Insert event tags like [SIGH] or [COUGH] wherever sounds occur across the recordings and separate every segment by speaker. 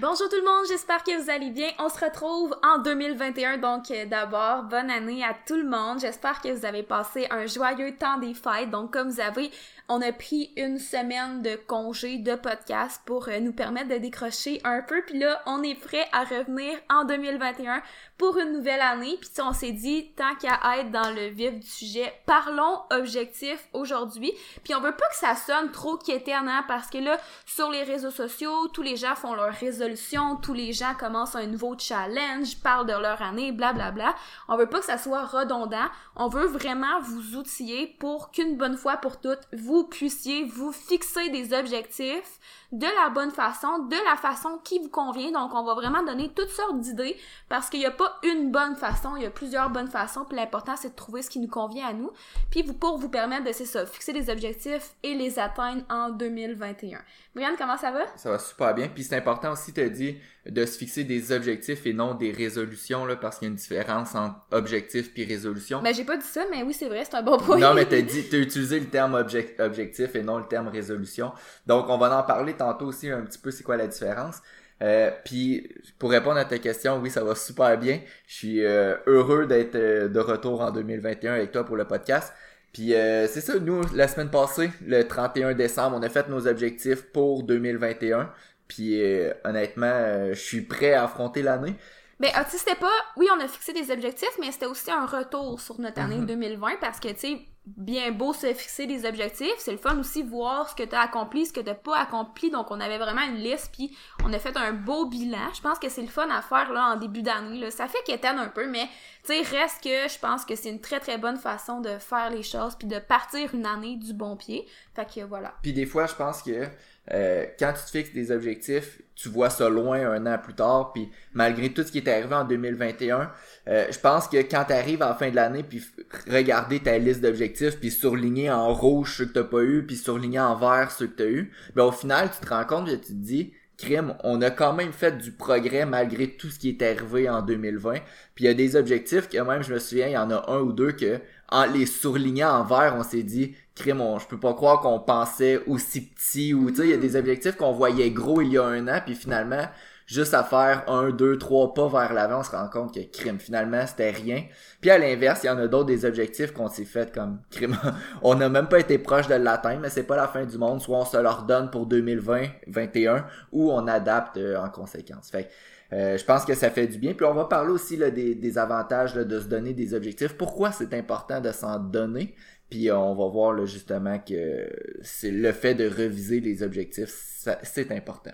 Speaker 1: Bonjour tout le monde, j'espère que vous allez bien. On se retrouve en 2021, donc euh, d'abord, bonne année à tout le monde. J'espère que vous avez passé un joyeux temps des fêtes. Donc comme vous avez on a pris une semaine de congé de podcast pour euh, nous permettre de décrocher un peu. Puis là, on est prêt à revenir en 2021 pour une nouvelle année. Puis on s'est dit, tant qu'à être dans le vif du sujet, parlons objectif aujourd'hui. Puis on veut pas que ça sonne trop quéternant parce que là, sur les réseaux sociaux, tous les gens font leur résolution, tous les gens commencent un nouveau challenge, parlent de leur année, blablabla. Bla, bla. On veut pas que ça soit redondant. On veut vraiment vous outiller pour qu'une bonne fois pour toutes, vous puissiez vous fixer des objectifs de la bonne façon, de la façon qui vous convient. Donc, on va vraiment donner toutes sortes d'idées parce qu'il n'y a pas une bonne façon, il y a plusieurs bonnes façons. Puis l'important, c'est de trouver ce qui nous convient à nous. Puis vous, pour vous permettre de, c'est ça, fixer des objectifs et les atteindre en 2021. Brianne, comment ça va?
Speaker 2: Ça va super bien. Puis c'est important aussi, tu as dit, de se fixer des objectifs et non des résolutions, là, parce qu'il y a une différence entre objectif puis résolution.
Speaker 1: Ben, j'ai pas dit ça, mais oui, c'est vrai, c'est un bon point.
Speaker 2: Non, mais t'as dit, t'as utilisé le terme objectif et non le terme résolution. Donc, on va en parler tantôt aussi un petit peu c'est quoi la différence. Euh, puis pour répondre à ta question, oui, ça va super bien. Je suis euh, heureux d'être euh, de retour en 2021 avec toi pour le podcast. Puis c'est ça, nous, la semaine passée, le 31 décembre, on a fait nos objectifs pour 2021. Puis honnêtement, je suis prêt à affronter l'année.
Speaker 1: Ben, ah, tu sais, c'était pas. Oui, on a fixé des objectifs, mais c'était aussi un retour sur notre année 2020 mhm. parce que, tu sais, bien beau se fixer des objectifs, c'est le fun aussi voir ce que tu as accompli, ce que tu pas accompli. Donc, on avait vraiment une liste, puis on a fait un beau bilan. Je pense que c'est le fun à faire là en début d'année. Ça fait qu'éteindre un peu, mais tu sais, reste que je pense que c'est une très très bonne façon de faire les choses, puis de partir une année du bon pied. Fait que voilà.
Speaker 2: Puis des fois, je pense que euh, quand tu te fixes des objectifs, tu vois ça loin un an plus tard, puis malgré tout ce qui est arrivé en 2021, euh, je pense que quand tu arrives à la fin de l'année, puis regarder ta liste d'objectifs, puis surligner en rouge ceux que t'as pas eu, puis surligner en vert ceux que t'as eu, ben au final, tu te rends compte et tu te dis, crime, on a quand même fait du progrès malgré tout ce qui est arrivé en 2020. Puis il y a des objectifs que même, je me souviens, il y en a un ou deux que, en les surlignant en vert, on s'est dit, crime, je peux pas croire qu'on pensait aussi petit ou, tu sais, il y a des objectifs qu'on voyait gros il y a un an, puis finalement, juste à faire un, deux, trois pas vers l'avant, on se rend compte que crime, finalement, c'était rien. Puis à l'inverse, il y en a d'autres des objectifs qu'on s'est fait comme crime. [LAUGHS] on n'a même pas été proche de l'atteindre, mais c'est pas la fin du monde. Soit on se leur donne pour 2020, 2021, ou on adapte euh, en conséquence. Fait euh, je pense que ça fait du bien. Puis on va parler aussi là, des, avantages de se donner des objectifs. Pourquoi c'est important de s'en donner? Puis euh, on va voir justement que c'est le fait de reviser les objectifs, c'est important.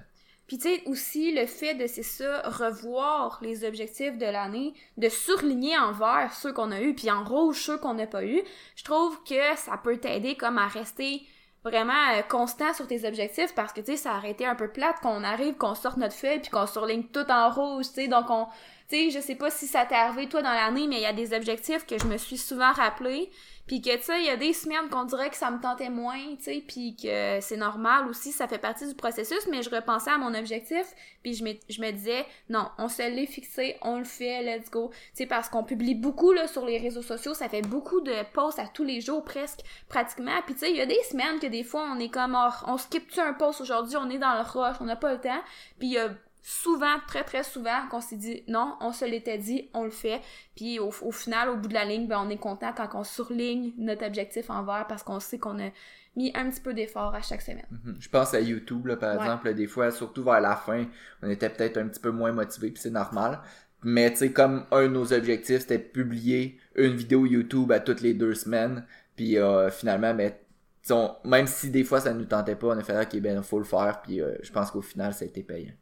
Speaker 1: Puis tu sais aussi le fait de ça revoir les objectifs de l'année, de surligner en vert ceux qu'on a eu puis en rouge ceux qu'on n'a pas eu, je trouve que ça peut t'aider comme à rester vraiment euh, constant sur tes objectifs parce que tu sais ça aurait été un peu plate qu'on arrive qu'on sorte notre feuille puis qu'on surligne tout en rouge, tu sais donc on tu sais je sais pas si ça t'est arrivé toi dans l'année mais il y a des objectifs que je me suis souvent rappelé puis que, tu sais, il y a des semaines qu'on dirait que ça me tentait moins, tu sais, puis que c'est normal aussi, ça fait partie du processus, mais je repensais à mon objectif, puis je me, je me disais, non, on se l'est fixé, on le fait, let's go. Tu sais, parce qu'on publie beaucoup, là, sur les réseaux sociaux, ça fait beaucoup de posts à tous les jours, presque, pratiquement. Puis tu sais, il y a des semaines que des fois, on est comme, oh, on skip-tu un post aujourd'hui, on est dans le rush, on n'a pas le temps. Puis il souvent, très très souvent, qu'on s'est dit non, on se l'était dit, on le fait. Puis au, final, au bout de la ligne, ben, on est content quand on surligne notre objectif en vert parce qu'on sait qu'on a mis un petit peu d'effort à chaque semaine.
Speaker 2: Mhm. Je pense à YouTube, là, par exemple, des fois, surtout vers la fin, on était peut-être un petit peu moins motivé, puis c'est normal. Mais tu sais, comme un de nos objectifs, c'était de publier une vidéo YouTube à toutes les deux semaines. Puis euh, finalement, ben, même si des fois ça nous tentait pas, on a fait ok ben faut le faire. Puis euh, je pense qu'au final ça a été payant.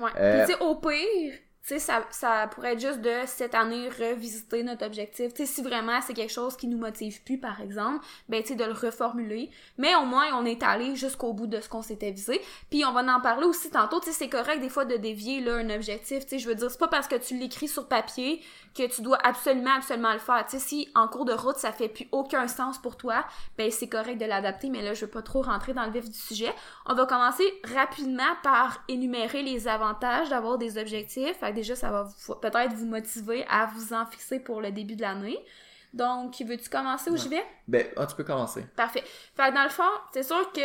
Speaker 1: Ouais. Euh, tu sais, au pire, ça, pourrait être juste de cette année revisiter notre objectif. Si vraiment c'est quelque chose qui nous motive plus, par exemple, ben de le reformuler. Mais au moins, on est allé jusqu'au bout de ce qu'on s'était visé. Puis on va en parler aussi tantôt. C'est correct des fois de dévier un objectif. Je veux dire, c'est pas parce que tu l'écris sur papier que tu dois absolument, absolument le faire. Si en cours de route, ça fait plus aucun sens pour toi, ben c'est correct de l'adapter, mais là, je veux pas trop rentrer dans le vif du sujet. On va commencer rapidement par énumérer les avantages d'avoir des objectifs. Déjà, ça va peut-être vous motiver à vous en fixer pour le début de l'année. Donc, veux-tu commencer ou j'y vais?
Speaker 2: Ben, ah, tu peux commencer.
Speaker 1: Parfait. Fait que dans le fond, c'est sûr que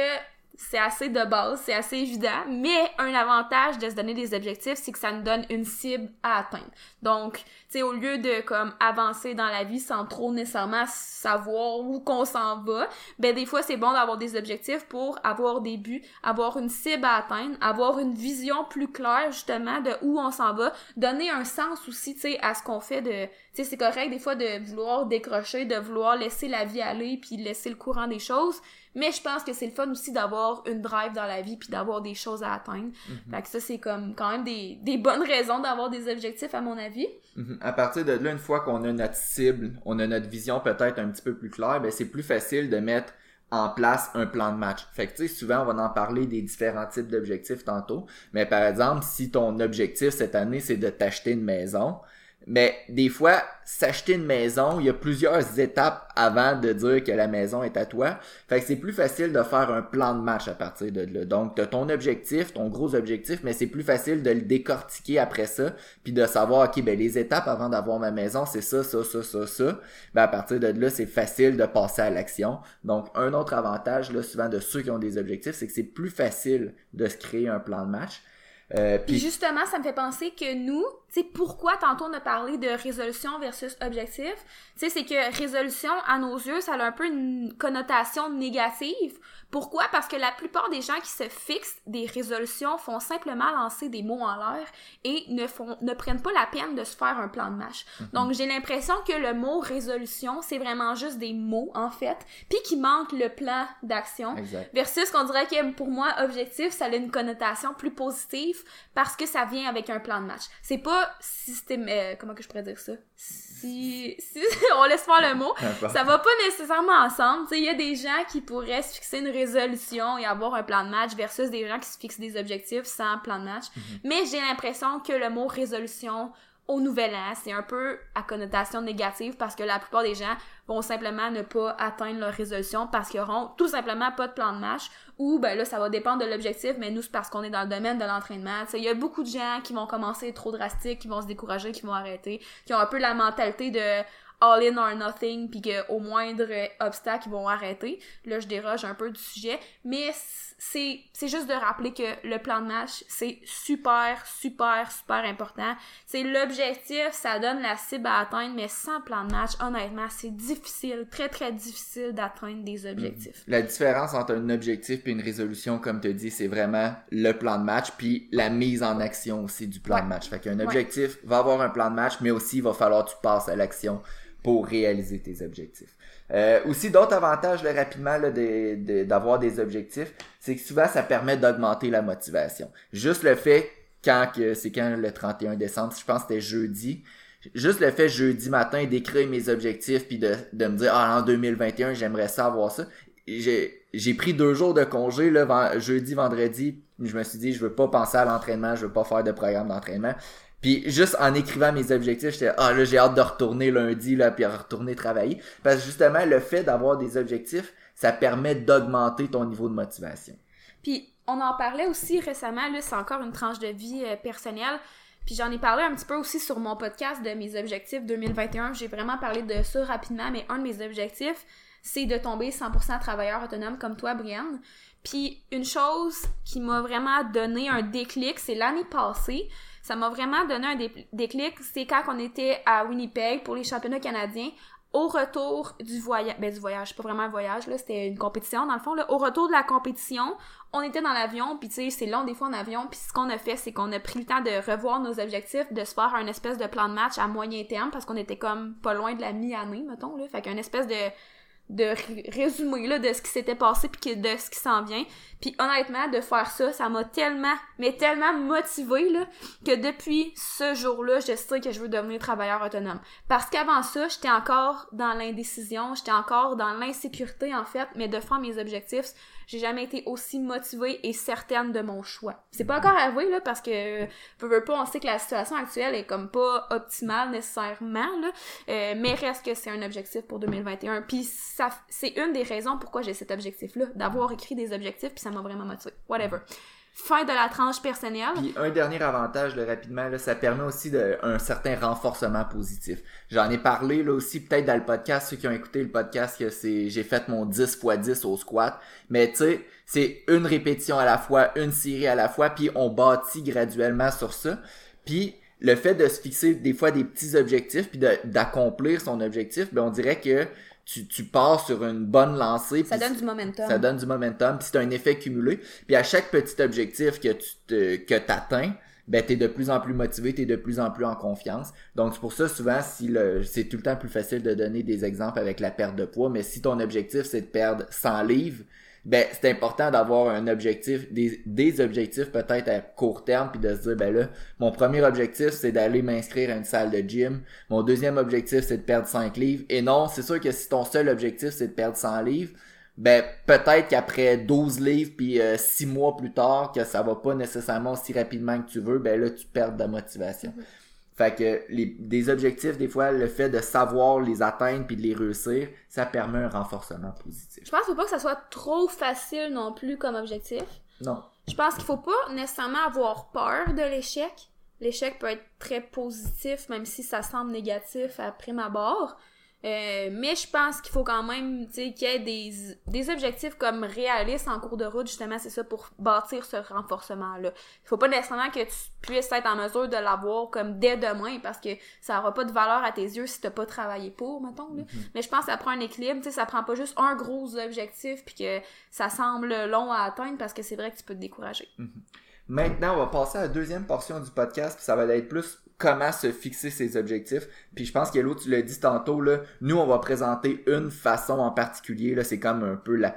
Speaker 1: c'est assez de base, c'est assez évident, mais un avantage de se donner des objectifs, c'est que ça nous donne une cible à atteindre. Donc, tu sais, au lieu de comme avancer dans la vie sans trop nécessairement savoir où qu'on s'en va, ben des fois c'est bon d'avoir des objectifs pour avoir des buts, avoir une cible à atteindre, avoir une vision plus claire justement de où on s'en va, donner un sens aussi, tu sais, à ce qu'on fait de, sais, c'est correct des fois de vouloir décrocher, de vouloir laisser la vie aller puis laisser le courant des choses, mais je pense que c'est le fun aussi d'avoir une drive dans la vie puis d'avoir des choses à atteindre. Mm Fait que ça, c'est comme quand même des, des bonnes raisons d'avoir des objectifs, à mon avis.
Speaker 2: Mhm. À partir de là, une fois qu'on a notre cible, on a notre vision peut-être un petit peu plus claire, ben c'est plus facile de mettre en place un plan de match. Fait que tu sais, souvent on va en parler des différents types d'objectifs tantôt, mais par exemple, si ton objectif cette année c'est de t'acheter une maison, mais des fois, s'acheter une maison, il y a plusieurs étapes avant de dire que la maison est à toi. Fait que c'est plus facile de faire un plan de match à partir de là. Donc, tu ton objectif, ton gros objectif, mais c'est plus facile de le décortiquer après ça, puis de savoir, OK, ben les étapes avant d'avoir ma maison, c'est ça, ça, ça, ça, ça. Ben à partir de là, c'est facile de passer à l'action. Donc, un autre avantage, là, souvent de ceux qui ont des objectifs, c'est que c'est plus facile de se créer un plan de match.
Speaker 1: Euh, puis justement, ça me fait penser que nous, tu sais, pourquoi tantôt on a parlé de résolution versus objectif, tu sais, c'est que résolution, à nos yeux, ça a un peu une connotation négative. Pourquoi? Parce que la plupart des gens qui se fixent des résolutions font simplement lancer des mots en l'air et ne font, ne prennent pas la peine de se faire un plan de match. Mhm. Donc, j'ai l'impression que le mot résolution, c'est vraiment juste des mots, en fait, puis qu'il manque le plan d'action. Versus qu'on dirait que pour moi, objectif, ça a une connotation plus positive parce que ça vient avec un plan de match. C'est pas système, euh, comment que je pourrais dire ça? Si, si [LAUGHS] on laisse faire le mot, ça va pas nécessairement ensemble. Il y a des gens qui pourraient se fixer une résolution et avoir un plan de match versus des gens qui se fixent des objectifs sans plan de match. Mhm. Mais j'ai l'impression que le mot résolution au nouvel an, c'est un peu à connotation négative parce que la plupart des gens vont simplement ne pas atteindre leur résolution parce qu'ils auront tout simplement pas de plan de match ou ben là ça va dépendre de l'objectif mais nous c'est parce qu'on est dans le domaine de l'entraînement. Il y a beaucoup de gens qui vont commencer trop drastiques, qui vont se décourager, qui vont arrêter, qui ont un peu la mentalité de all in or nothing, puis qu'au moindre obstacle, ils vont arrêter. Là, je déroge un peu du sujet, mais c'est, c'est juste de rappeler que le plan de match, c'est super, super, super important. C'est l'objectif, ça donne la cible à atteindre, mais sans plan de match, honnêtement, c'est difficile, très, très difficile d'atteindre des objectifs.
Speaker 2: La différence entre un objectif et une résolution, comme tu dis, c'est vraiment le plan de match, puis la mise en action aussi du plan de match. Fait qu'un objectif va avoir un plan de match, mais aussi il va falloir que tu passes à l'action pour réaliser tes objectifs. Euh, aussi, d'autres avantages là, rapidement d'avoir des objectifs, c'est que souvent ça permet d'augmenter la motivation. Juste le fait, quand que c'est quand le 31 décembre, je pense que c'était jeudi, juste le fait jeudi matin d'écrire mes objectifs puis de, de me dire ah en 2021 j'aimerais ça j'ai j'ai pris deux jours de congé là jeudi vendredi je me suis dit je veux pas penser à l'entraînement je veux pas faire de programme d'entraînement puis juste en écrivant mes objectifs, j'étais ah là j'ai hâte de retourner lundi là puis retourner travailler parce que justement le fait d'avoir des objectifs, ça permet d'augmenter ton niveau de motivation.
Speaker 1: Puis on en parlait aussi récemment là, c'est encore une tranche de vie euh, personnelle. Puis j'en ai parlé un petit peu aussi sur mon podcast de mes objectifs 2021. J'ai vraiment parlé de ça rapidement, mais un de mes objectifs, c'est de tomber 100% travailleur autonome comme toi, Brianne. Puis une chose qui m'a vraiment donné un déclic, c'est l'année passée ça m'a vraiment donné un déclic. C'est quand on était à Winnipeg pour les championnats canadiens. Au retour du voyage, ben du voyage, pas vraiment un voyage, là, c'était une compétition dans le fond, là. Au retour de la compétition, on était dans l'avion, puis tu sais, c'est long des fois en avion, puis ce qu'on a fait, c'est qu'on a pris le temps de revoir nos objectifs, de se faire un espèce de plan de match à moyen terme, parce qu'on était comme pas loin de la mi-année, mettons, là. Fait qu'un espèce de de résumé là, de ce qui s'était passé puis de ce qui s'en vient. Puis honnêtement, de faire ça, ça m'a tellement, mais tellement motivé là, que depuis ce jour-là, je sais que je veux devenir travailleur autonome. Parce qu'avant ça, j'étais encore dans l'indécision, j'étais encore dans l'insécurité en fait, mais de faire mes objectifs, j'ai jamais été aussi motivée et certaine de mon choix. C'est pas encore avoué, là, parce que, peu, veux pas, on sait que la situation actuelle est comme pas optimale nécessairement, là, euh, mais reste que c'est un objectif pour 2021. Puis c'est une des raisons pourquoi j'ai cet objectif-là, d'avoir écrit des objectifs, puis ça m'a vraiment motivé. Whatever. fin de la tranche personnelle.
Speaker 2: Puis un dernier avantage, rapidement, ça permet aussi de, un certain renforcement positif. J'en ai parlé là aussi peut-être dans le podcast, ceux qui ont écouté le podcast, que c'est j'ai fait mon 10 x 10 au squat. Mais tu sais, c'est une répétition à la fois, une série à la fois, puis on bâtit graduellement sur ça. Puis le fait de se fixer des fois des petits objectifs puis d'accomplir son objectif, ben on dirait que tu, tu pars sur une bonne lancée.
Speaker 1: Ça donne du momentum.
Speaker 2: Ça donne du momentum, puis c'est un effet cumulé. Puis à chaque petit objectif que tu te, que t'atteins, ben t'es de plus en plus motivé, t'es de plus en plus en confiance. Donc c'est pour ça souvent si le c'est tout le temps plus facile de donner des exemples avec la perte de poids, mais si ton objectif c'est de perdre 100 livres, ben c'est important d'avoir un objectif, des, des objectifs peut-être à court terme, puis de se dire ben là, mon premier objectif c'est d'aller m'inscrire à une salle de gym, mon deuxième objectif c'est de perdre 5 livres, et non, c'est sûr que si ton seul objectif c'est de perdre 100 livres, ben peut-être qu'après 12 livres puis 6 euh, mois plus tard que ça va pas nécessairement aussi rapidement que tu veux, ben là tu perds de motivation. Mm-hmm. Fait que les, des objectifs, des fois, le fait de savoir les atteindre puis de les réussir, ça permet un renforcement positif.
Speaker 1: Je pense faut pas que ça soit trop facile non plus comme objectif.
Speaker 2: Non.
Speaker 1: Je pense qu'il faut pas nécessairement avoir peur de l'échec. L'échec peut être très positif, même si ça semble négatif à prime abord. Euh, mais je pense qu'il faut quand même qu'il y ait des, des objectifs comme réalistes en cours de route, justement, c'est ça, pour bâtir ce renforcement-là. Il faut pas nécessairement que tu puisses être en mesure de l'avoir comme dès demain, parce que ça aura pas de valeur à tes yeux si t'as pas travaillé pour, mettons. Là. Mm-hmm. Mais je pense que ça prend un équilibre, tu sais, ça prend pas juste un gros objectif, puis que ça semble long à atteindre, parce que c'est vrai que tu peux te décourager.
Speaker 2: Mm-hmm. Maintenant, on va passer à la deuxième portion du podcast, puis ça va être plus comment se fixer ses objectifs. Puis je pense que l'autre, tu l'as dit tantôt, là, nous, on va présenter une façon en particulier. Là, c'est comme un peu la,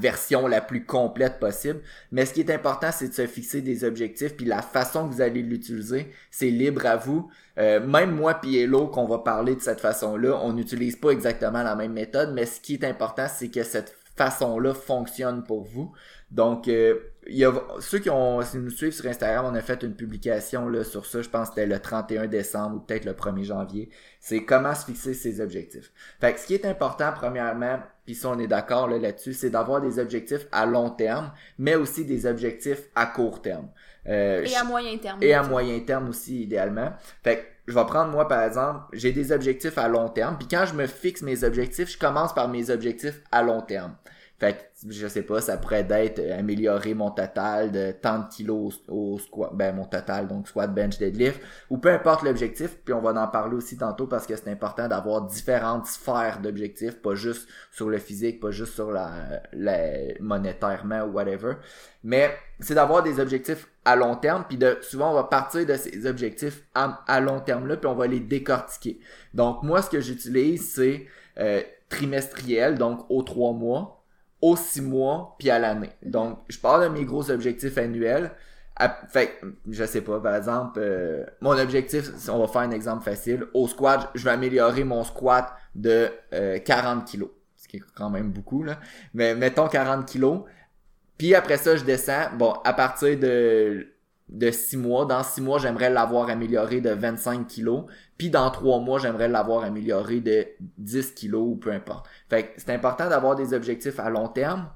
Speaker 2: version la plus complète possible. Mais ce qui est important, c'est de se fixer des objectifs. Puis la façon que vous allez l'utiliser, c'est libre à vous. Euh, même moi puis Hello, qu'on va parler de cette façon-là, on n'utilise pas exactement la même méthode. Mais ce qui est important, c'est que cette façon-là fonctionne pour vous. Donc, euh, il y a ceux qui ont si nous suivent sur Instagram, on a fait une publication là, sur ça, je pense que c'était le 31 décembre ou peut-être le 1er janvier. C'est comment se fixer ses objectifs. Fait que ce qui est important, premièrement, puis si on est d'accord là, là-dessus, c'est d'avoir des objectifs à long terme, mais aussi des objectifs à court terme.
Speaker 1: Euh, et à moyen terme.
Speaker 2: Et à moyen terme aussi, idéalement. Fait que je vais prendre moi par exemple, j'ai des objectifs à long terme, puis quand je me fixe mes objectifs, je commence par mes objectifs à long terme. Fait que, je sais pas, ça pourrait être euh, améliorer mon total de tant de kilos au, squat, ben mon total, donc squat, bench, deadlift, ou peu importe l'objectif, puis on va en parler aussi tantôt parce que c'est important d'avoir différentes sphères d'objectifs, pas juste sur le physique, pas juste sur la, la monétairement ou whatever, mais c'est d'avoir des objectifs à long terme, puis de souvent on va partir de ces objectifs à, long terme là, puis on va les décortiquer. Donc moi ce que j'utilise c'est euh, trimestriel, donc aux trois mois aux six mois puis à l'année. Donc, je parle de mes gros objectifs annuels. fait, je sais pas, par exemple, euh, mon objectif, on va faire un exemple facile. Au squat, je vais améliorer mon squat de 40 euh, kilos. Ce qui est quand même beaucoup, là. Mais mettons 40 kilos. Puis après ça, je descends. Bon, à partir de de 6 mois. Dans 6 mois, j'aimerais l'avoir amélioré de 25 kilos. Puis dans 3 mois, j'aimerais l'avoir amélioré de 10 kilos ou peu importe. Fait que c'est important d'avoir des objectifs à long terme,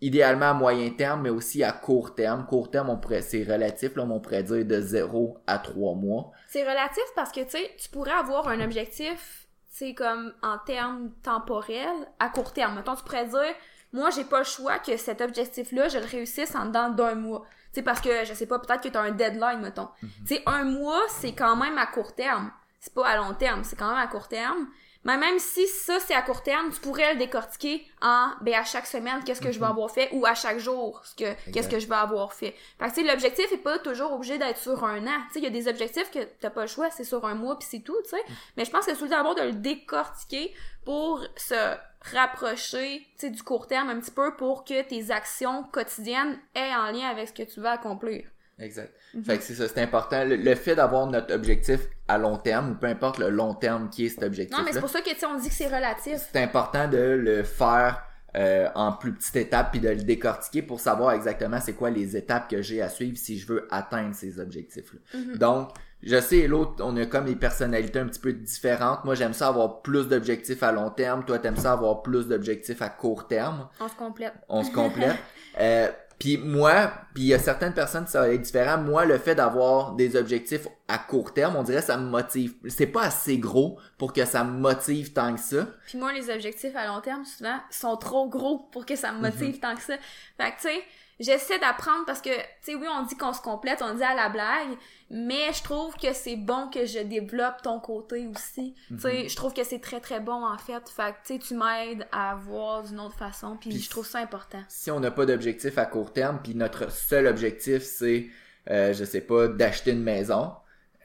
Speaker 2: idéalement à moyen terme, mais aussi à court terme. Court terme, on pourrait, c'est relatif, là, on pourrait dire de 0 à 3 mois.
Speaker 1: C'est relatif parce que, tu sais, tu pourrais avoir un objectif, c'est comme en termes temporels, à court terme. Mettons, tu pourrais dire, moi, j'ai pas le choix que cet objectif-là, je le réussisse en dedans d'un mois sais, parce que, je sais pas, peut-être que tu as un deadline, mettons. Mhm. Tu sais, un mois, c'est quand même à court terme. C'est pas à long terme, c'est quand même à court terme. Mais même si ça, c'est à court terme, tu pourrais le décortiquer en, ben, à chaque semaine, qu'est-ce que je vais mhm. avoir fait, ou à chaque jour, ce que, qu'est-ce que je vais avoir fait. Fait que, tu sais, l'objectif est pas toujours obligé d'être sur un an. Tu sais, il y a des objectifs que t'as pas le choix, c'est sur un mois, puis c'est tout, tu sais. Mhm. Mais je pense que c'est d'abord de le décortiquer pour se rapprocher du court terme un petit peu pour que tes actions quotidiennes aient en lien avec ce que tu veux accomplir.
Speaker 2: Exact. Mhm. Fait que c'est ça, c'est important. Le, fait d'avoir notre objectif à long terme, ou peu importe le long terme qui est cet objectif.
Speaker 1: Non, mais c'est pour ça que on dit que c'est relatif.
Speaker 2: C'est important de le faire euh, en plus petites étapes puis de le décortiquer pour savoir exactement c'est quoi les étapes que j'ai à suivre si je veux atteindre ces objectifs-là. Mhm. Donc, je sais, l'autre, on a comme des personnalités un petit peu différentes. Moi, j'aime ça avoir plus d'objectifs à long terme. Toi, t'aimes ça avoir plus d'objectifs à court terme.
Speaker 1: On se complète.
Speaker 2: On se complète. [LAUGHS] euh, puis moi, Puis il y a certaines personnes, ça va être différent. Moi, le fait d'avoir des objectifs à court terme, on dirait ça me motive. C'est pas assez gros pour que ça me motive tant que ça.
Speaker 1: Puis moi, les objectifs à long terme, souvent, sont trop gros pour que ça me motive tant que ça. Fait que, tu sais, j'essaie d'apprendre parce que, tu sais, oui, on dit qu'on se complète, on dit à la blague, mais je trouve que c'est bon que je développe ton côté aussi. Tu sais,
Speaker 2: Mhm.
Speaker 1: je trouve que c'est très très bon en fait. Fait que, tu sais, tu m'aides à voir d'une autre façon, puis je trouve ça important.
Speaker 2: Si on n'a pas d'objectif à court terme, puis notre seul objectif, c'est, euh, je sais pas, d'acheter une maison,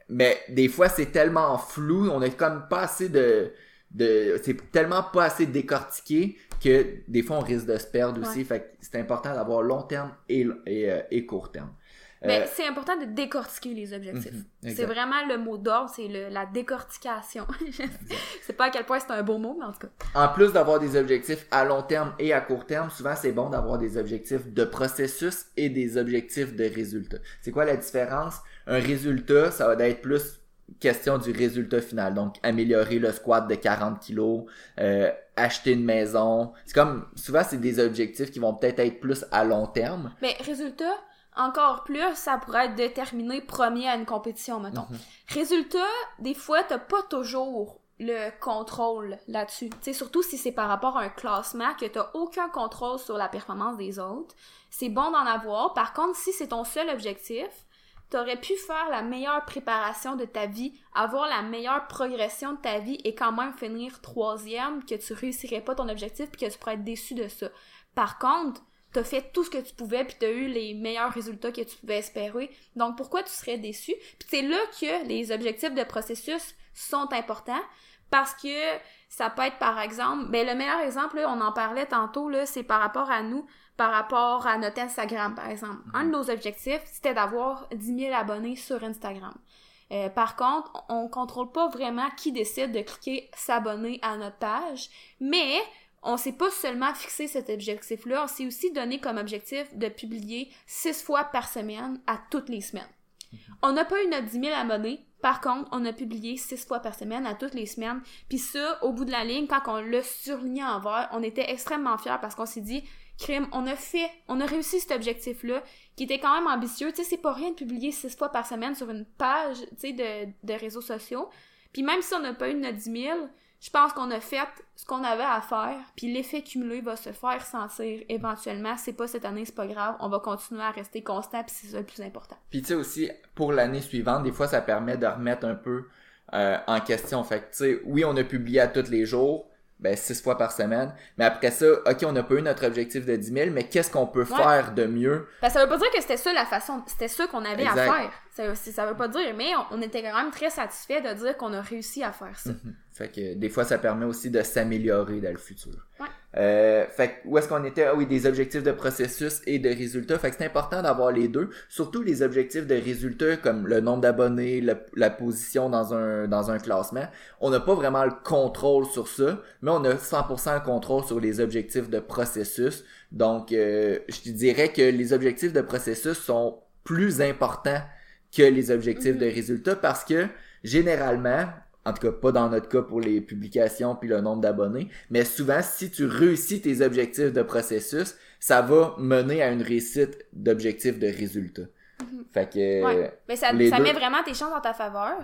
Speaker 2: mais des fois, c'est tellement flou, on a comme pas assez de... de c'est tellement pas assez décortiqué que des fois, on risque de se perdre aussi.
Speaker 1: Ouais.
Speaker 2: Fait que c'est important d'avoir long terme et, et, euh, et court terme.
Speaker 1: Mais
Speaker 2: Euh,
Speaker 1: c'est important de décortiquer les objectifs.
Speaker 2: Mhm,
Speaker 1: c'est vraiment le mot d'ordre, c'est la décortication. [LAUGHS] je sais pas à quel point c'est un beau mot, mais en tout cas.
Speaker 2: En plus d'avoir des objectifs à long terme et à court terme, souvent c'est bon d'avoir des objectifs de processus et des objectifs de résultat. C'est quoi la différence? Un résultat, ça va être plus question du résultat final. Donc, améliorer le squat de 40 kilos, euh, acheter une maison. C'est comme, souvent c'est des objectifs qui vont peut-être être plus à long terme.
Speaker 1: Mais résultat, encore plus, ça pourrait être déterminé premier à une compétition, mettons.
Speaker 2: Mhm.
Speaker 1: Résultat, des fois, t'as pas toujours le contrôle là-dessus. Tu sais, surtout si c'est par rapport à un classement que t'as aucun contrôle sur la performance des autres. C'est bon d'en avoir. Par contre, si c'est ton seul objectif, t'aurais pu faire la meilleure préparation de ta vie, avoir la meilleure progression de ta vie et quand même finir troisième, que tu réussirais pas ton objectif puis que tu pourrais être déçu de ça. Par contre, t'as fait tout ce que tu pouvais puis t'as eu les meilleurs résultats que tu pouvais espérer. Donc pourquoi tu serais déçu? Puis c'est là que les objectifs de processus sont importants parce que ça peut être par exemple, ben le meilleur exemple on en parlait tantôt là, c'est par rapport à nous, par rapport à notre Instagram par exemple. Un de nos objectifs, c'était d'avoir 10 000 abonnés sur Instagram. Euh, par contre, on contrôle pas vraiment qui décide de cliquer s'abonner à notre page, mais on s'est pas seulement fixé cet objectif-là, on s'est aussi donné comme objectif de publier six fois par semaine à toutes les semaines. On n'a pas eu notre 10 000 abonnés, par contre, on a publié six fois par semaine à toutes les semaines. Puis ça, au bout de la ligne, quand on l'a surligné en vert, on était extrêmement fiers parce qu'on s'est dit, crime, on a fait, on a réussi cet objectif-là, qui était quand même ambitieux. Tu sais, c'est pas rien de publier six fois par semaine sur une page, tu de, réseaux sociaux. Puis même si on n'a pas eu notre 10 000, je pense qu'on a fait ce qu'on avait à faire, puis l'effet cumulé va se faire sentir éventuellement. C'est pas cette année, c'est pas grave. On va continuer à rester constant, puis c'est ça le plus important.
Speaker 2: Puis tu sais aussi, pour l'année suivante, des fois ça permet de remettre un peu euh, en question. Fait tu sais, oui, on a publié à tous les jours, ben six fois par semaine, mais après ça, ok, on n'a pas eu notre objectif de 10 000, mais qu'est-ce qu'on peut
Speaker 1: Ouais.
Speaker 2: faire de mieux?
Speaker 1: Que ça veut pas dire que c'était ça la façon, c'était ça qu'on avait
Speaker 2: Exact.
Speaker 1: à faire. Ça, ça veut pas dire, mais on, on était quand même très satisfait de dire qu'on a réussi à faire ça.
Speaker 2: Mhm. Fait que des fois, ça permet aussi de s'améliorer dans le futur.
Speaker 1: Ouais.
Speaker 2: Euh, fait que où est-ce qu'on était? Ah oui, des objectifs de processus et de résultats. Fait que c'est important d'avoir les deux. Surtout les objectifs de résultats comme le nombre d'abonnés, la position dans un, dans un classement. On n'a pas vraiment le contrôle sur ça, mais on a 100% le contrôle sur les objectifs de processus. Donc, euh, je te dirais que les objectifs de processus sont plus importants que les objectifs
Speaker 1: Mhm.
Speaker 2: de résultats parce que généralement, en tout cas pas dans notre cas pour les publications puis le nombre d'abonnés, mais souvent si tu réussis tes objectifs de processus, ça va mener à une réussite d'objectifs de résultats.
Speaker 1: Mhm.
Speaker 2: Fait que
Speaker 1: Ouais. Mais ça,
Speaker 2: les
Speaker 1: ça
Speaker 2: deux-
Speaker 1: met vraiment tes chances en ta faveur.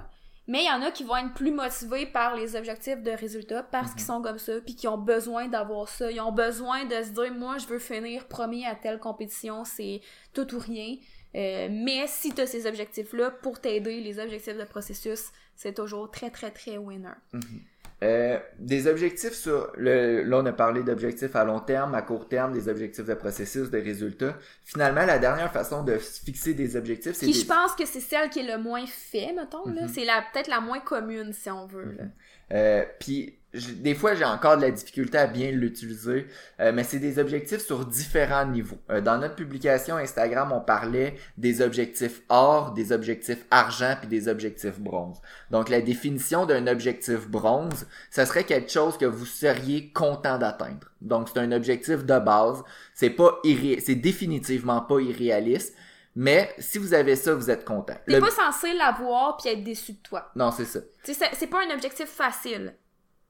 Speaker 1: Mais il y en a qui vont être plus motivés par les objectifs de résultats parce
Speaker 2: Mhm.
Speaker 1: qu'ils sont comme ça, puis qui ont besoin d'avoir ça. Ils ont besoin de se dire, moi, je veux finir premier à telle compétition, c'est tout ou rien. Euh, mais si tu as ces objectifs-là, pour t'aider, les objectifs de processus, c'est toujours très, très, très winner.
Speaker 2: Euh, des objectifs sur le là on a parlé d'objectifs à long terme, à court terme, des objectifs de processus, de résultats. Finalement, la dernière façon de fixer des objectifs, c'est
Speaker 1: Qui,
Speaker 2: des-
Speaker 1: je pense que c'est celle qui est le moins fait, mettons.
Speaker 2: Mhm.
Speaker 1: C'est la, peut-être la moins commune, si on veut, là.
Speaker 2: Euh, puis des fois j'ai encore de la difficulté à bien l'utiliser, euh, mais c'est des objectifs sur différents niveaux. Euh, dans notre publication Instagram, on parlait des objectifs or, des objectifs argent puis des objectifs bronze. Donc la définition d'un objectif bronze, ça serait quelque chose que vous seriez content d'atteindre. Donc c'est un objectif de base, c'est pas irré- c'est définitivement pas irréaliste, mais si vous avez ça, vous êtes content.
Speaker 1: T'es
Speaker 2: Le-
Speaker 1: pas censé l'avoir puis être déçu de toi.
Speaker 2: Non, c'est ça.
Speaker 1: C'est pas un objectif facile.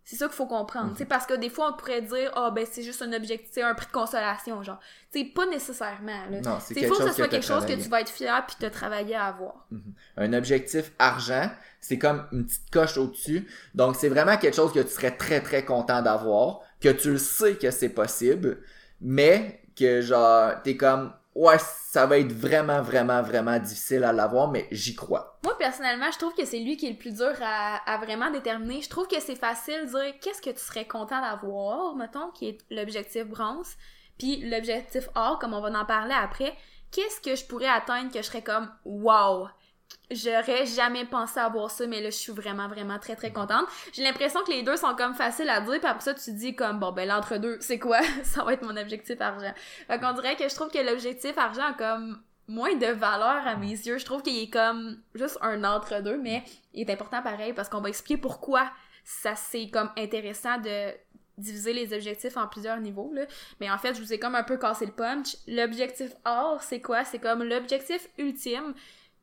Speaker 1: C'est ça qu'il faut comprendre. tu sais Parce que des fois, on pourrait dire, ah, ben, c'est juste un objectif, un prix de consolation, genre. Sais, pas nécessairement, là.
Speaker 2: Non, c'est
Speaker 1: faut que ce soit quelque chose que tu vas être fier puis te travailler à avoir.
Speaker 2: Mhm. Un objectif argent, c'est comme une petite coche au-dessus. Donc, c'est vraiment quelque chose que tu serais très, très content d'avoir, que tu le sais que c'est possible, mais que genre, t'es comme, ouais, ça va être vraiment, vraiment, vraiment difficile à l'avoir, mais j'y crois.
Speaker 1: Moi, personnellement, je trouve que c'est lui qui est le plus dur à, vraiment déterminer. Je trouve que c'est facile de dire qu'est-ce que tu serais content d'avoir, mettons, qui est l'objectif bronze, puis l'objectif or, comme on va en parler après. Qu'est-ce que je pourrais atteindre que je serais comme wow, j'aurais jamais pensé avoir ça, mais là, je suis vraiment, vraiment très, très contente. J'ai l'impression que les deux sont comme faciles à dire, puis après ça, tu dis comme, bon, ben, l'entre-deux, c'est quoi? [LAUGHS] ça va être mon objectif argent. Fait qu'on dirait que je trouve que l'objectif argent a comme moins de valeur à mes yeux. Je trouve qu'il est comme juste un entre-deux, mais il est important pareil, parce qu'on va expliquer pourquoi ça, c'est comme intéressant de diviser les objectifs en plusieurs niveaux. Mais en fait, je vous ai comme un peu cassé le punch. L'objectif or, c'est quoi? C'est comme l'objectif ultime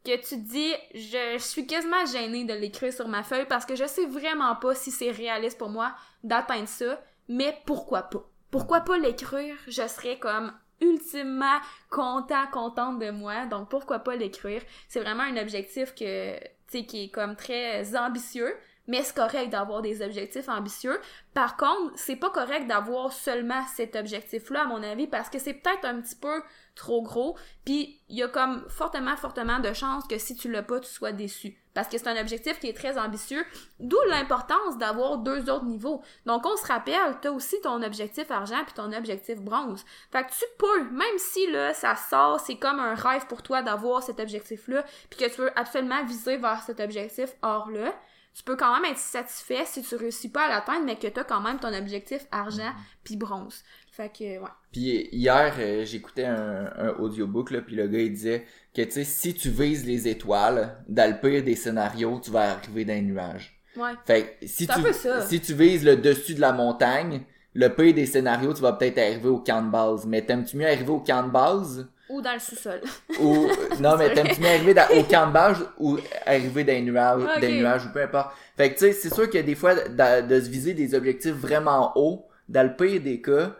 Speaker 1: que tu dis, je, je suis quasiment gênée de l'écrire sur ma feuille parce que je sais vraiment pas si c'est réaliste pour moi d'atteindre ça, mais pourquoi pas? Pourquoi pas l'écrire? Je serais comme ultimement content, contente de moi, donc pourquoi pas l'écrire? C'est vraiment un objectif que, tu sais, qui est comme très ambitieux, mais c'est correct d'avoir des objectifs ambitieux. Par contre, c'est pas correct d'avoir seulement cet objectif-là, à mon avis, parce que c'est peut-être un petit peu trop gros, puis il y a comme fortement, fortement de chances que si tu l'as pas, tu sois déçu. Parce que c'est un objectif qui est très ambitieux, d'où l'importance d'avoir deux autres niveaux. Donc, on se rappelle, t'as aussi ton objectif argent puis ton objectif bronze. Fait que tu peux, même si là, ça sort, c'est comme un rêve pour toi d'avoir cet objectif-là, puis que tu veux absolument viser vers cet objectif or-là, tu peux quand même être satisfait si tu réussis pas à l'atteindre, mais que t'as quand même ton objectif argent puis bronze. Fait que, ouais.
Speaker 2: Puis hier, euh, j'écoutais un, un audiobook, là, puis le gars, il disait que, tu sais, si tu vises les étoiles, dans le pire des scénarios, tu vas arriver dans les nuages.
Speaker 1: Ouais.
Speaker 2: Fait que si tu, si tu vises le dessus de la montagne, le pire des scénarios, tu vas peut-être arriver au camp de base. Mais t'aimes-tu mieux arriver au camp de base?
Speaker 1: Ou dans le sous-sol. [LAUGHS]
Speaker 2: ou non mais t'aimes-tu mieux arriver dans- au camp de base ou arriver dans les nuages,
Speaker 1: Ok.
Speaker 2: des nuages ou peu importe? Fait que tu sais, c'est sûr que des fois de, de se viser des objectifs vraiment hauts, dans le pire des cas,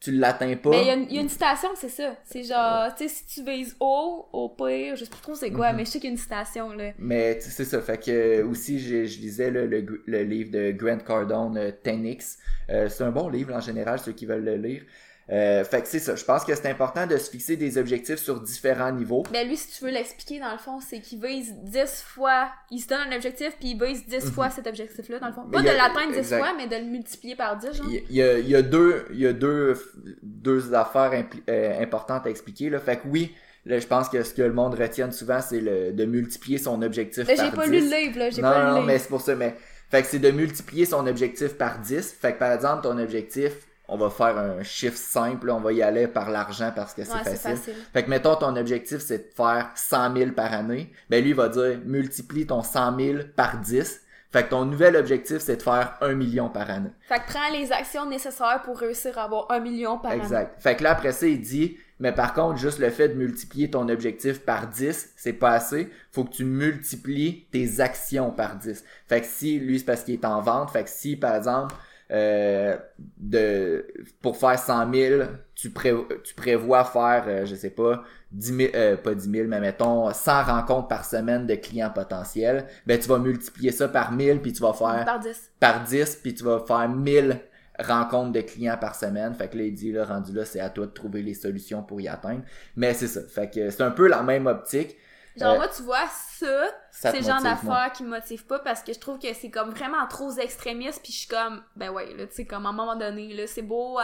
Speaker 2: tu l'atteins pas.
Speaker 1: Mais il y, a une- il y a une citation, c'est ça. C'est genre, tu sais, si tu vises haut, au pire, je sais plus trop c'est quoi,
Speaker 2: Mhm.
Speaker 1: mais je sais qu'il y a une citation, là.
Speaker 2: Mais tu sais, c'est ça. Fait que euh, aussi, je, je lisais là, le, le livre de Grant Cardone, euh, 10X. Euh, c'est un bon livre en général, ceux qui veulent le lire. Euh, fait que c'est ça. Je pense que c'est important de se fixer des objectifs sur différents niveaux.
Speaker 1: Ben lui, si tu veux l'expliquer, dans le fond, c'est qu'il vise 10 fois, il se donne un objectif, puis il vise 10 fois cet objectif-là, dans le fond. Pas de l'atteindre 10
Speaker 2: exact.
Speaker 1: fois, mais de le multiplier par 10, genre.
Speaker 2: Il y a, il y a deux, il y a deux, deux affaires euh, importantes à expliquer. Là. Fait que oui, là, je pense que ce que le monde retienne souvent, c'est le, de multiplier son objectif
Speaker 1: Là,
Speaker 2: par
Speaker 1: j'ai pas
Speaker 2: 10.
Speaker 1: lu le livre, là, j'ai
Speaker 2: non,
Speaker 1: pas
Speaker 2: non,
Speaker 1: lu
Speaker 2: non, mais c'est pour ça. Mais, fait que c'est de multiplier son objectif par 10. Fait que par exemple, ton objectif, on va faire un chiffre simple, on va y aller par l'argent parce que c'est
Speaker 1: Ouais,
Speaker 2: facile.
Speaker 1: facile.
Speaker 2: Fait que mettons ton objectif c'est de faire 100 000 par année, ben lui il va dire multiplie ton 100 000 par 10. Fait que ton nouvel objectif c'est de faire 1 million par année.
Speaker 1: Fait que prends les actions nécessaires pour réussir à avoir 1 million par année.
Speaker 2: Exact. Fait que là après ça il dit mais par contre juste le fait de multiplier ton objectif par 10, c'est pas assez, faut que tu multiplies tes actions par 10. Fait que si lui c'est parce qu'il est en vente, fait que si par exemple euh, de pour faire 100 000, tu, pré- tu prévois faire, euh, je sais pas, 10 000, euh, pas 10 000, mais mettons 100 rencontres par semaine de clients potentiels, ben tu vas multiplier ça par 1000 puis tu vas faire
Speaker 1: Par 10.
Speaker 2: par 10 puis tu vas faire 1000 rencontres de clients par semaine. Fait que là, il dit, là, rendu là, c'est à toi de trouver les solutions pour y atteindre. Mais c'est ça. Fait que c'est un peu la même optique.
Speaker 1: Genre,
Speaker 2: Euh,
Speaker 1: moi, tu vois, ça,
Speaker 2: Ça
Speaker 1: c'est le genre d'affaires qui me motive pas parce que je trouve que c'est comme vraiment trop extrémiste puis je suis comme ben ouais là tu sais comme à un moment donné là c'est beau euh,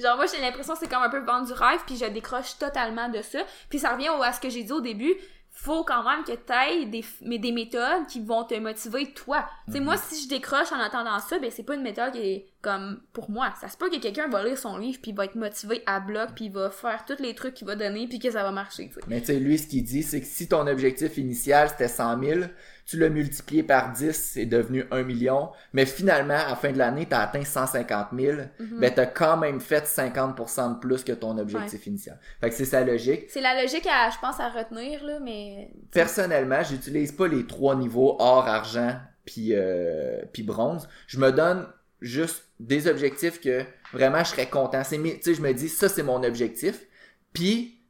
Speaker 1: genre moi j'ai l'impression que c'est comme un peu vendre du rêve puis je décroche totalement de ça. Puis ça revient au- à ce que j'ai dit au début faut quand même que t'ailles des mais des méthodes qui vont te motiver toi. Tu sais
Speaker 2: Mhm.
Speaker 1: moi si je décroche en attendant ça ben c'est pas une méthode qui est comme pour moi. Ça se peut que quelqu'un va lire son livre puis va être motivé à bloc puis va faire tous les trucs qu'il va donner puis que ça va marcher tu
Speaker 2: Mais tu sais, lui, ce qu'il dit, c'est que si ton objectif initial, c'était 100 000, tu l'as multiplié par 10, c'est devenu 1 million. Mais finalement, à la fin de l'année, t'as atteint 150 000.
Speaker 1: Mhm.
Speaker 2: Ben, t'as quand même fait 50% de plus que ton objectif initial. Fait que c'est sa logique.
Speaker 1: C'est la logique à, je pense, à retenir, là, mais...
Speaker 2: Personnellement, j'utilise pas les trois niveaux or, argent, puis euh, puis bronze. Je me donne juste des objectifs que vraiment je serais content. C'est tu sais, je me dis, ça c'est mon objectif. Puis,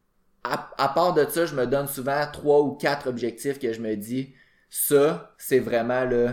Speaker 2: à, à, part de ça, je me donne souvent trois ou quatre objectifs que je me dis, ça, c'est vraiment le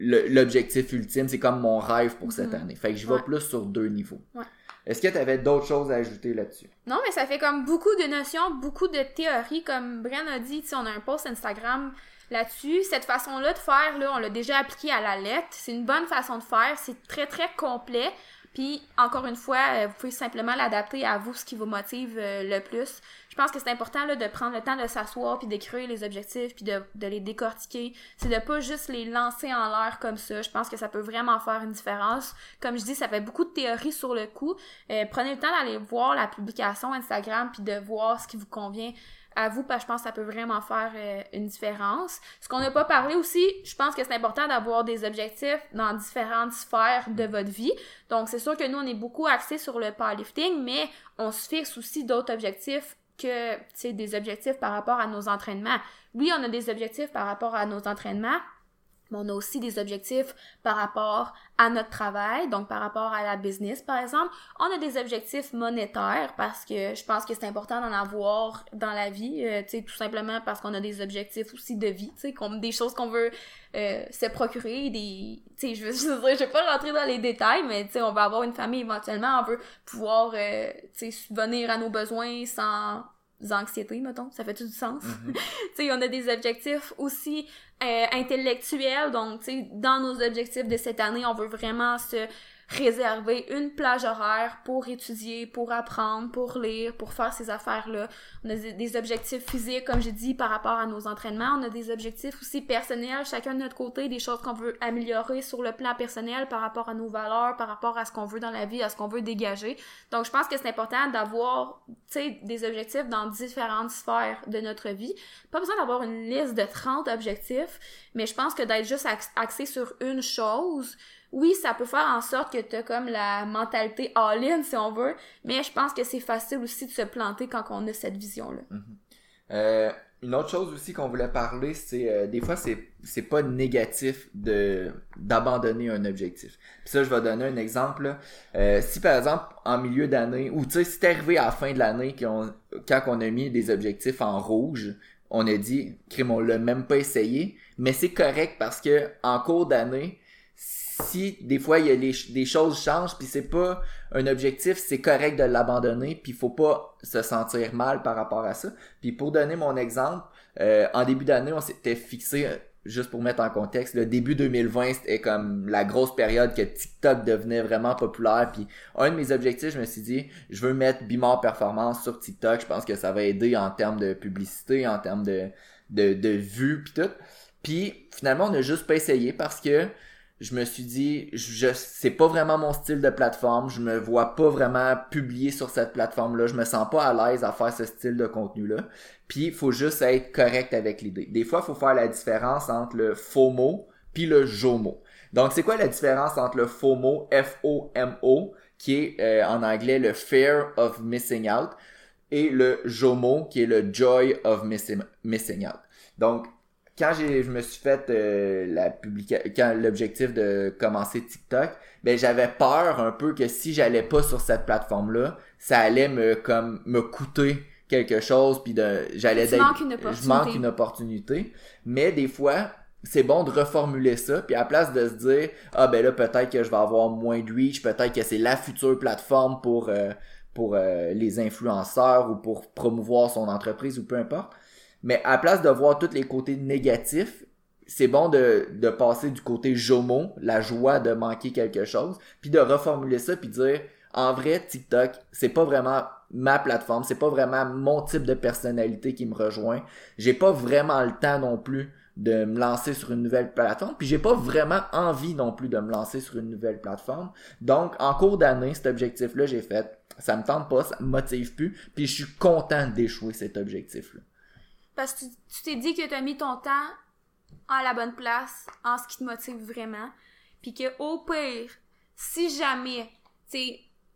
Speaker 2: l'objectif ultime, c'est comme mon rêve pour cette mm-hmm. année. Fait que je vais plus sur deux niveaux.
Speaker 1: Ouais.
Speaker 2: Est-ce que tu avais d'autres choses à ajouter là-dessus?
Speaker 1: Non, mais ça fait comme beaucoup de notions, beaucoup de théories. Comme Brian a dit, on a un post Instagram là-dessus. Cette façon-là de faire, là, on l'a déjà appliqué à la lettre. C'est une bonne façon de faire. C'est très, très complet. Puis, encore une fois, euh, vous pouvez simplement l'adapter à vous, ce qui vous motive euh, le plus. Je pense que c'est important là, de prendre le temps de s'asseoir, puis d'écrire les objectifs, puis de, de les décortiquer. C'est de pas juste les lancer en l'air comme ça. Je pense que ça peut vraiment faire une différence. Comme je dis, ça fait beaucoup de théories sur le coup. Euh, prenez le temps d'aller voir la publication Instagram, puis de voir ce qui vous convient à vous parce que je pense que ça peut vraiment faire euh, une différence. Ce qu'on n'a pas parlé aussi, je pense que c'est important d'avoir des objectifs dans différentes sphères de votre vie. Donc c'est sûr que nous on est beaucoup axé sur le powerlifting, mais on se fixe aussi d'autres objectifs que des objectifs par rapport à nos entraînements. Oui, on a des objectifs par rapport à nos entraînements, mais on a aussi des objectifs par rapport à notre travail, donc par rapport à la business, par exemple. On a des objectifs monétaires parce que je pense que c'est important d'en avoir dans la vie, euh, tu sais, tout simplement parce qu'on a des objectifs aussi de vie, tu sais, des choses qu'on veut euh, se procurer, des, tu sais, je veux, [LAUGHS] je, vais pas rentrer dans les détails, mais tu sais, on va avoir une famille éventuellement, on veut pouvoir, euh, tu sais, subvenir à nos besoins sans anxiétés, mettons. Ça fait tout du sens? [LAUGHS] Tu sais, on a des objectifs aussi euh, intellectuels. Donc, tu sais, dans nos objectifs de cette année, on veut vraiment se réserver une plage horaire pour étudier, pour apprendre, pour lire, pour faire ces affaires-là. On a des objectifs physiques, comme j'ai dit, par rapport à nos entraînements. On a des objectifs aussi personnels, chacun de notre côté, des choses qu'on veut améliorer sur le plan personnel par rapport à nos valeurs, par rapport à ce qu'on veut dans la vie, à ce qu'on veut dégager. Donc, je pense que c'est important d'avoir, tu sais, des objectifs dans différentes sphères de notre vie. Pas besoin d'avoir une liste de 30 objectifs, mais je pense que d'être juste axé sur une chose, oui, ça peut faire en sorte que tu as comme la mentalité all-in, si on veut, mais je pense que c'est facile aussi de se planter quand on a cette vision-là.
Speaker 2: Mhm. Euh, une autre chose aussi qu'on voulait parler, c'est euh, des fois c'est c'est pas négatif de d'abandonner un objectif. Puis ça, je vais donner un exemple. Euh, si par exemple en milieu d'année, ou tu sais, si t'es arrivé à la fin de l'année quand on a mis des objectifs en rouge, on a dit, crime, on l'a même pas essayé, mais c'est correct parce que en cours d'année, si des fois il y a des choses changent puis c'est pas un objectif, c'est correct de l'abandonner puis faut pas se sentir mal par rapport à ça. Puis pour donner mon exemple, euh, en début d'année, on s'était fixé euh, juste pour mettre en contexte, le début 2020, c'était comme la grosse période que TikTok devenait vraiment populaire. Puis un de mes objectifs, je me suis dit, je veux mettre Bimor Performance sur TikTok. Je pense que ça va aider en termes de publicité, en termes de, de, de vues, puis tout. Puis finalement, on n'a juste pas essayé parce que je me suis dit, je, c'est pas vraiment mon style de plateforme, je me vois pas vraiment publier sur cette plateforme-là, je me sens pas à l'aise à faire ce style de contenu-là. Puis il faut juste être correct avec l'idée. Des fois, faut faire la différence entre le FOMO puis le JOMO. Donc, c'est quoi la différence entre le FOMO, F-O-M-O, qui est euh, en anglais le Fear of Missing Out, et le JOMO, qui est le Joy of Missing Out? Donc, quand j'ai, je me suis fait euh, la publication, quand l'objectif de commencer TikTok, ben j'avais peur un peu que si j'allais pas sur cette plateforme là, ça allait me comme me coûter quelque chose puis de j'allais
Speaker 1: je
Speaker 2: manque une opportunité. Mais des fois, c'est bon de reformuler ça puis à la place de se dire ah ben là peut-être que je vais avoir moins de reach, peut-être que c'est la future plateforme pour euh, pour euh, les influenceurs ou pour promouvoir son entreprise ou peu importe mais à place de voir tous les côtés négatifs, c'est bon de, de passer du côté jomo, la joie de manquer quelque chose, puis de reformuler ça, puis dire, en vrai, TikTok, c'est pas vraiment ma plateforme, c'est pas vraiment mon type de personnalité qui me rejoint. J'ai pas vraiment le temps non plus de me lancer sur une nouvelle plateforme, puis j'ai pas vraiment envie non plus de me lancer sur une nouvelle plateforme. Donc, en cours d'année, cet objectif-là, j'ai fait, ça me tente pas, ça me motive plus, puis je suis content d'échouer cet objectif-là.
Speaker 1: Parce que tu t'es dit que tu as mis ton temps à la bonne place, en ce qui te motive vraiment. Puis que au pire, si jamais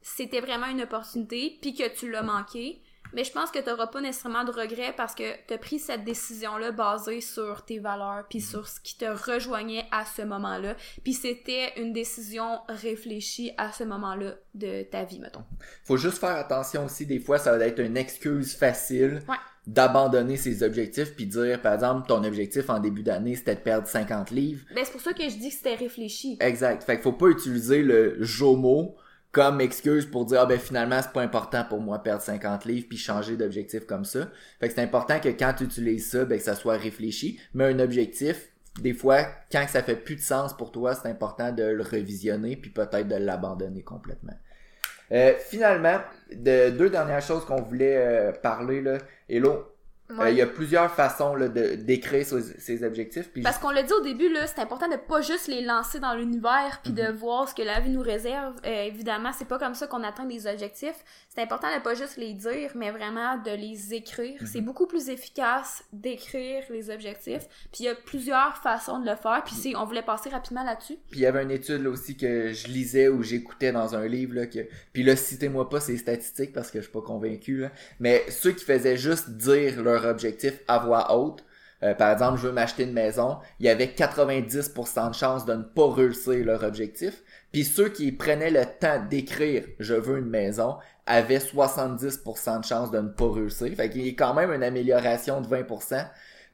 Speaker 1: c'était vraiment une opportunité, puis que tu l'as manqué, Mais je pense que tu n'auras pas nécessairement de regrets parce que tu as pris cette décision-là basée sur tes valeurs, puis sur ce qui te rejoignait à ce moment-là. Puis c'était une décision réfléchie à ce moment-là de ta vie, mettons.
Speaker 2: Faut juste faire attention aussi, des fois, ça va être une excuse facile.
Speaker 1: Ouais
Speaker 2: d'abandonner ses objectifs puis dire par exemple ton objectif en début d'année c'était de perdre 50 livres.
Speaker 1: Ben c'est pour ça que je dis que c'était réfléchi.
Speaker 2: Exact. Fait qu'il faut pas utiliser le JOMO comme excuse pour dire ah ben finalement c'est pas important pour moi perdre 50 livres puis changer d'objectif comme ça. Fait que c'est important que quand tu utilises ça ben que ça soit réfléchi, mais un objectif des fois quand ça fait plus de sens pour toi, c'est important de le revisionner puis peut-être de l'abandonner complètement. Euh, finalement, de deux dernières choses qu'on voulait euh, parler là, Hello, euh, il y a plusieurs façons là, de d'écrire ses, objectifs. Puis
Speaker 1: Parce qu'on l'a dit au début, là, c'est important de pas juste les lancer dans l'univers puis de mhm. voir ce que la vie nous réserve. Euh, évidemment, c'est pas comme ça qu'on atteint des objectifs. C'est important de pas juste les dire, mais vraiment de les écrire. Mhm. C'est beaucoup plus efficace d'écrire les objectifs. Puis il y a plusieurs façons de le faire. Puis si on voulait passer rapidement là-dessus.
Speaker 2: Puis il y avait une étude là, aussi que je lisais ou j'écoutais dans un livre là, que puis là citez-moi pas ces statistiques parce que je suis pas convaincu là, mais ceux qui faisaient juste dire leur objectif à voix haute. Euh, par exemple, je veux m'acheter une maison, il y avait 90% de chances de ne pas réussir leur objectif. Puis ceux qui prenaient le temps d'écrire je veux une maison avaient 70% de chances de ne pas réussir. Fait qu'il y a quand même une amélioration de 20%.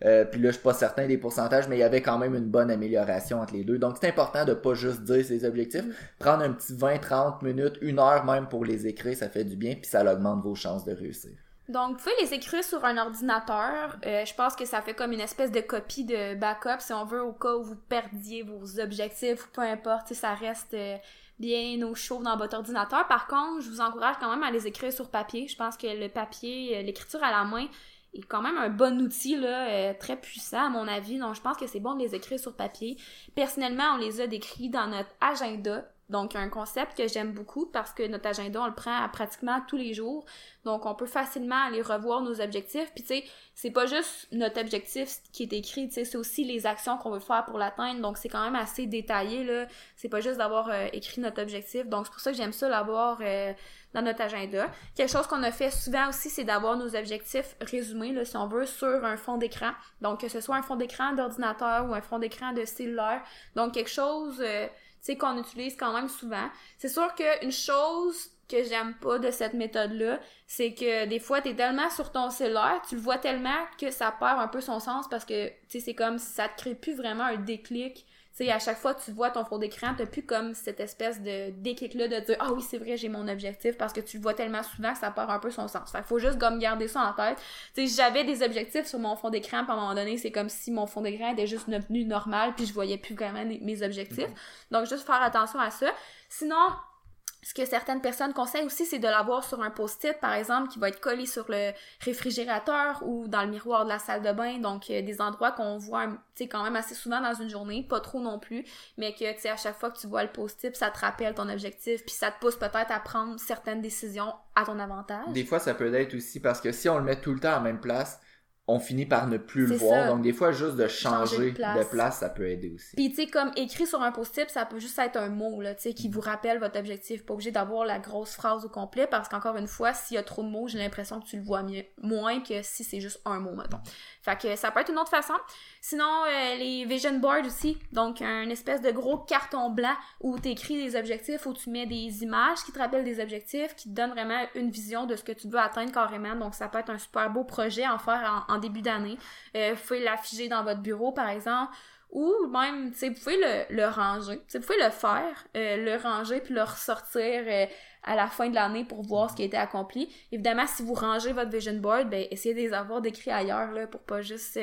Speaker 2: Euh, puis là, je suis pas certain des pourcentages, mais il y avait quand même une bonne amélioration entre les deux. Donc, c'est important de pas juste dire ses objectifs. Mm. Prendre un petit 20, 30 minutes, une heure même pour les écrire, ça fait du bien, puis ça augmente vos chances de réussir.
Speaker 1: Donc, vous pouvez les écrire sur un ordinateur. Euh, je pense que ça fait comme une espèce de copie de backup, si on veut, au cas où vous perdiez vos objectifs, peu importe, ça reste euh, bien au chaud dans votre ordinateur. Par contre, je vous encourage quand même à les écrire sur papier. Je pense que le papier, euh, l'écriture à la main, est quand même un bon outil, là, très puissant à mon avis. Donc, je pense que c'est bon de les écrire sur papier. Personnellement, on les a décrits dans notre agenda donc, un concept que j'aime beaucoup parce que notre agenda, on le prend à pratiquement tous les jours. Donc, on peut facilement aller revoir nos objectifs. Puis, tu sais, c'est pas juste notre objectif qui est écrit, tu sais, c'est aussi les actions qu'on veut faire pour l'atteindre. Donc, c'est quand même assez détaillé, là. C'est pas juste d'avoir euh, écrit notre objectif. Donc, c'est pour ça que j'aime ça l'avoir euh, dans notre agenda. Quelque chose qu'on a fait souvent aussi, c'est d'avoir nos objectifs résumés, là, si on veut, sur un fond d'écran. Donc, que ce soit un fond d'écran d'ordinateur ou un fond d'écran de cellulaire. Donc, quelque chose... Euh, qu'on utilise quand même souvent. C'est sûr qu'une chose que j'aime pas de cette méthode-là, c'est que des fois, t'es tellement sur ton cellulaire, tu le vois tellement que ça perd un peu son sens parce que, tu sais, c'est comme si ça te crée plus vraiment un déclic sais, à chaque fois que tu vois ton fond d'écran, t'as plus comme cette espèce de déclic-là de dire « Ah oui, c'est vrai, j'ai mon objectif » parce que tu le vois tellement souvent que ça perd un peu son sens. Fait faut juste comme garder ça en tête. Tu sais, j'avais des objectifs sur mon fond d'écran, puis à un moment donné, c'est comme si mon fond d'écran était juste devenu normal, puis je voyais plus vraiment mes objectifs. Donc, juste faire attention à ça. Sinon, ce que certaines personnes conseillent aussi, c'est de l'avoir sur un post-it, par exemple, qui va être collé sur le réfrigérateur ou dans le miroir de la salle de bain. Donc, des endroits qu'on voit, tu quand même assez souvent dans une journée, pas trop non plus, mais que, tu sais, à chaque fois que tu vois le post-it, ça te rappelle ton objectif, puis ça te pousse peut-être à prendre certaines décisions à ton avantage.
Speaker 2: Des fois, ça peut être aussi parce que si on le met tout le temps à la même place, on finit par ne plus le voir. Donc, des fois, juste de changer, de, place. ça peut aider aussi.
Speaker 1: Puis, tu sais, comme écrit sur un post-it, ça peut juste être un mot, là, tu sais, qui vous rappelle votre objectif. Pas obligé d'avoir la grosse phrase au complet, parce qu'encore une fois, s'il y a trop de mots, j'ai l'impression que tu le vois mieux, moins que si c'est juste un mot, mettons. Fait que ça peut être une autre façon. Sinon, euh, les vision boards aussi. Donc, un espèce de gros carton blanc où tu écris des objectifs, où tu mets des images qui te rappellent des objectifs, qui te donnent vraiment une vision de ce que tu veux atteindre carrément. Donc, ça peut être un super beau projet à en faire en, début d'année. Euh, vous pouvez l'afficher dans votre bureau, par exemple ou même, tu sais, vous pouvez le, ranger, vous pouvez le faire, euh, le ranger puis le ressortir euh, à la fin de l'année pour voir ce qui a été accompli. Évidemment, si vous rangez votre vision board, ben essayez de les avoir décrits ailleurs pour pas juste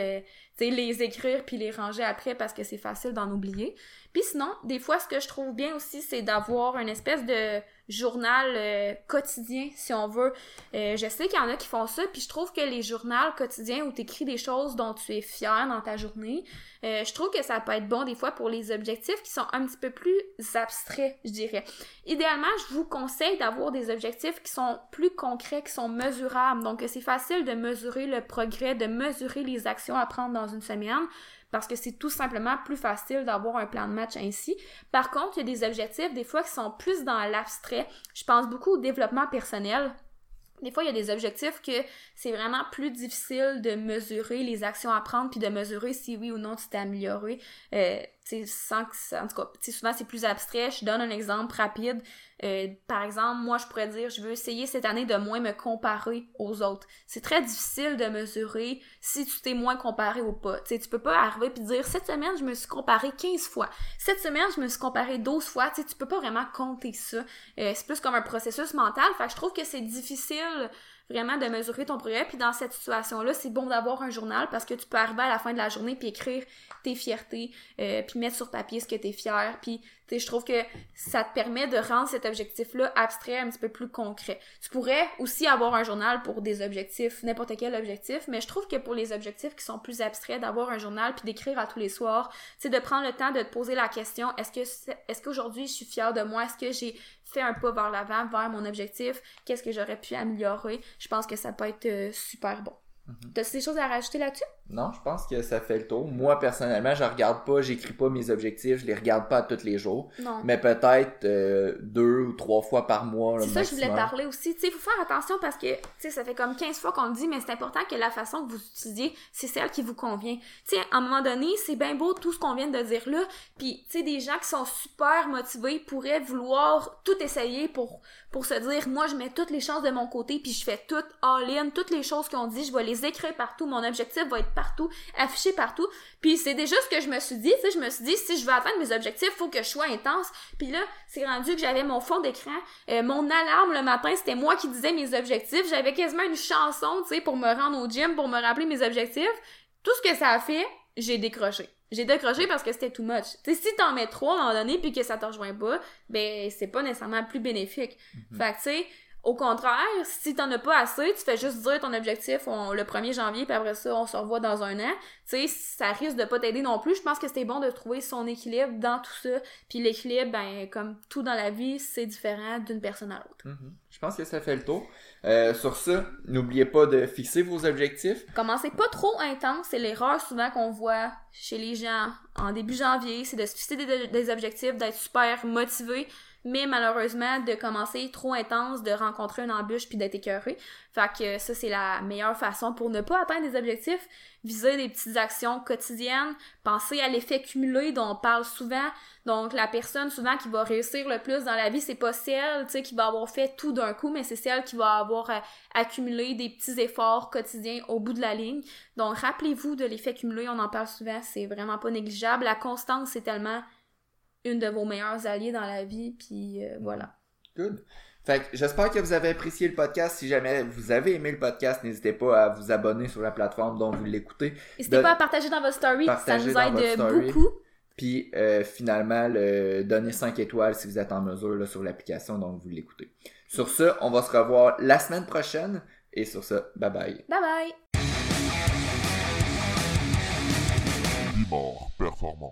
Speaker 1: euh, les écrire puis les ranger après parce que c'est facile d'en oublier. Puis sinon, des fois ce que je trouve bien aussi c'est d'avoir une espèce de journal euh, quotidien si on veut. Euh, je sais qu'il y en a qui font ça puis je trouve que les journaux quotidiens où tu écris des choses dont tu es fier dans ta journée, je trouve que ça peut être bon des fois pour les objectifs qui sont un petit peu plus abstraits, je dirais. Idéalement, je vous conseille d'avoir des objectifs qui sont plus concrets, qui sont mesurables. Donc, c'est facile de mesurer le progrès, de mesurer les actions à prendre dans une semaine parce que c'est tout simplement plus facile d'avoir un plan de match ainsi. Par contre, il y a des objectifs des fois qui sont plus dans l'abstrait. Je pense beaucoup au développement personnel des fois, il y a des objectifs que c'est vraiment plus difficile de mesurer les actions à prendre puis de mesurer si oui ou non tu t'es amélioré. Euh, en tout cas, souvent c'est plus abstrait. Je donne un exemple rapide. Euh, par exemple, moi, je pourrais dire, je veux essayer cette année de moins me comparer aux autres. C'est très difficile de mesurer si tu t'es moins comparé ou pas. Tu tu peux pas arriver puis dire, cette semaine, je me suis comparé 15 fois. Cette semaine, je me suis comparé 12 fois. Tu tu peux pas vraiment compter ça. Euh, c'est plus comme un processus mental. Fait que je trouve que c'est difficile vraiment de mesurer ton progrès. Puis dans cette situation-là, c'est bon d'avoir un journal parce que tu peux arriver à la fin de la journée puis écrire tes fiertés, euh, puis mettre sur papier ce que tu es fier. Puis je trouve que ça te permet de rendre cet objectif-là abstrait, un petit peu plus concret. Tu pourrais aussi avoir un journal pour des objectifs, n'importe quel objectif, mais je trouve que pour les objectifs qui sont plus abstraits, d'avoir un journal puis d'écrire à tous les soirs, c'est de prendre le temps de te poser la question est-ce que est-ce qu'aujourd'hui je suis fière de moi? Est-ce que j'ai fait un pas vers l'avant, vers mon objectif? Qu'est-ce que j'aurais pu améliorer? Je pense que ça peut être euh, super bon. Mm T'as des choses à rajouter là-dessus?
Speaker 2: Non, je pense que ça fait le tour. Moi, personnellement, je regarde pas, j'écris pas mes objectifs, je les regarde pas tous les jours. Non. Mais peut-être euh, deux ou trois fois par mois.
Speaker 1: C'est ça, je voulais parler aussi. Tu sais, il faut faire attention parce que, tu sais, ça fait comme 15 fois qu'on le dit, mais c'est important que la façon que vous utilisiez, c'est celle qui vous convient. Tu sais, à un moment donné, c'est bien beau tout ce qu'on vient de dire là. Puis, tu sais, des gens qui sont super motivés pourraient vouloir tout essayer pour, pour se dire, moi, je mets toutes les chances de mon côté, puis je fais tout all-in, toutes les choses qu'on dit, je vais les écrire partout. Mon objectif va être partout, affiché partout. Puis c'est déjà ce que je me suis dit, tu sais, je me suis dit, si je veux atteindre mes objectifs, faut que je sois intense. Puis là, c'est rendu que j'avais mon fond d'écran, euh, mon alarme le matin, c'était moi qui disais mes objectifs. J'avais quasiment une chanson, tu sais, pour me rendre au gym, pour me rappeler mes objectifs. Tout ce que ça a fait, j'ai décroché. J'ai décroché parce que c'était too much. Tu sais, si t'en mets trop à un moment donné puis que ça te rejoint pas, ben c'est pas nécessairement plus bénéfique. Mm-hmm. Fait que tu sais, au contraire, si t'en as pas assez, tu fais juste dire ton objectif le 1er janvier, puis après ça, on se revoit dans un an. Tu sais, ça risque de pas t'aider non plus. Je pense que c'était bon de trouver son équilibre dans tout ça. Puis l'équilibre, ben, comme tout dans la vie, c'est différent d'une personne à l'autre.
Speaker 2: Mm-hmm. Je pense que ça fait le tour. Euh, sur ça, n'oubliez pas de fixer vos objectifs.
Speaker 1: Commencez pas trop intense. C'est l'erreur souvent qu'on voit chez les gens en début janvier. C'est de se fixer des, des objectifs, d'être super motivé mais malheureusement de commencer trop intense, de rencontrer une embûche puis d'être écœuré. Fait que ça c'est la meilleure façon pour ne pas atteindre des objectifs, viser des petites actions quotidiennes, penser à l'effet cumulé dont on parle souvent. Donc la personne souvent qui va réussir le plus dans la vie, c'est pas celle, tu sais qui va avoir fait tout d'un coup, mais c'est celle qui va avoir euh, accumulé des petits efforts quotidiens au bout de la ligne. Donc rappelez-vous de l'effet cumulé, on en parle souvent, c'est vraiment pas négligeable. La constance, c'est tellement une de vos meilleures alliés dans la vie, puis euh, voilà.
Speaker 2: Good. Fait que j'espère que vous avez apprécié le podcast. Si jamais vous avez aimé le podcast, n'hésitez pas à vous abonner sur la plateforme dont vous l'écoutez.
Speaker 1: N'hésitez pas à partager dans votre story, ça nous aide beaucoup.
Speaker 2: Puis euh, finalement, le, donner 5 étoiles si vous êtes en mesure là, sur l'application dont vous l'écoutez. Sur ce, on va se revoir la semaine prochaine. Et sur ce, bye bye.
Speaker 1: Bye bye. performant.